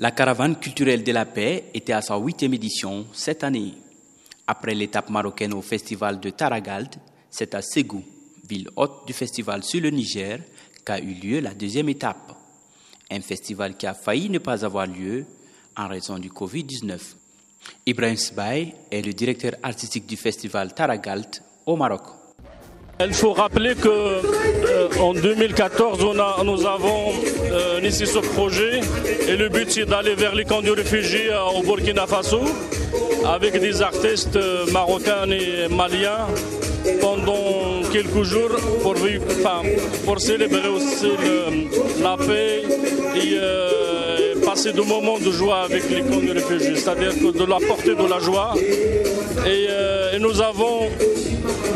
La caravane culturelle de la paix était à sa huitième édition cette année. Après l'étape marocaine au festival de Taragald, c'est à Ségou, ville hôte du festival sur le Niger, qu'a eu lieu la deuxième étape. Un festival qui a failli ne pas avoir lieu en raison du Covid-19. Ibrahim Sbaï est le directeur artistique du festival Taragalt au Maroc. Il faut rappeler que euh, en 2014, on a, nous avons euh, initié ce projet et le but c'est d'aller vers les camps de réfugiés euh, au Burkina Faso avec des artistes marocains et maliens pendant quelques jours pour, célébrer aussi la paix de moments de joie avec les camps de réfugiés, c'est-à-dire de la portée de la joie. Et, et nous avons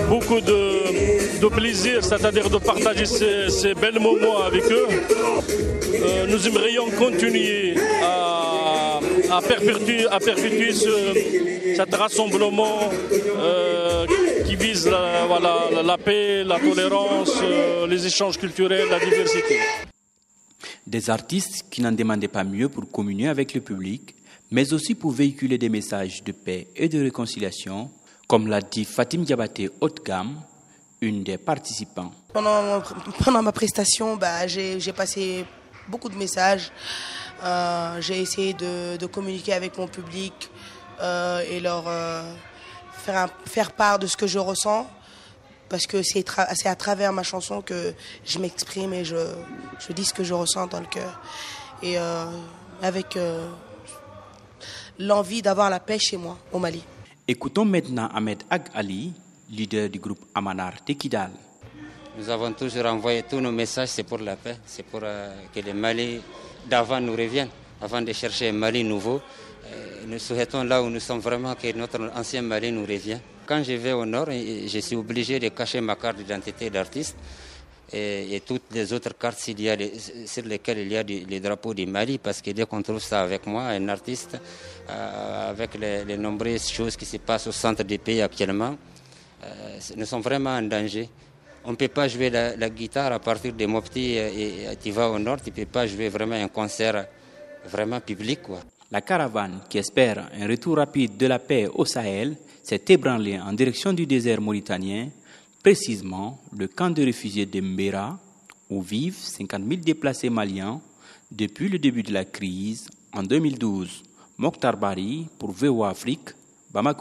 beaucoup de, plaisir, c'est-à-dire de partager ces, bels moments avec eux. Euh, nous aimerions continuer à, perpétuer, ce, cet rassemblement euh, qui vise la, paix, la tolérance, euh, les échanges culturels, la diversité. Des artistes qui n'en demandaient pas mieux pour communier avec le public, mais aussi pour véhiculer des messages de paix et de réconciliation comme l'a dit Fatim Diabaté haut de gamme, une des participants. Pendant, pendant ma prestation, bah, j'ai passé beaucoup de messages. Euh, j'ai essayé de, de, communiquer avec mon public euh, et leur euh, faire, faire part de ce que je ressens. Parce que c'est à travers ma chanson que je m'exprime et je, je, dis ce que je ressens dans le cœur. Et euh, avec euh, l'envie d'avoir la paix chez moi, au Mali. Écoutons maintenant Ahmed Ag Ali, leader du groupe Amanar Tekidal. Nous avons toujours envoyé tous nos messages, c'est pour la paix, c'est pour euh, que les Mali d'avant nous reviennent, avant de chercher un Mali nouveau. Nous souhaitons là où nous sommes vraiment que notre ancien Mali nous revienne. Quand je vais au nord, je suis obligé de cacher ma carte d'identité d'artiste et, toutes les autres cartes sur lesquelles il y a les drapeaux du Mali, parce que dès qu'on trouve ça avec moi, un artiste, euh, avec les, nombreuses choses qui se passent au centre du pays actuellement, euh, nous sommes vraiment en danger. On ne peut pas jouer la, guitare à partir de Mopti et, et tu vas au nord, tu ne peux pas jouer vraiment un concert vraiment public. Quoi. La caravane qui espère un retour rapide de la paix au Sahel s'est ébranlée en direction du désert mauritanien précisément le camp de réfugiés de Mbera, où vivent 50 000 déplacés maliens depuis le début de la crise en 2012. Mokhtar Bari pour VOA Afrique, Bamako.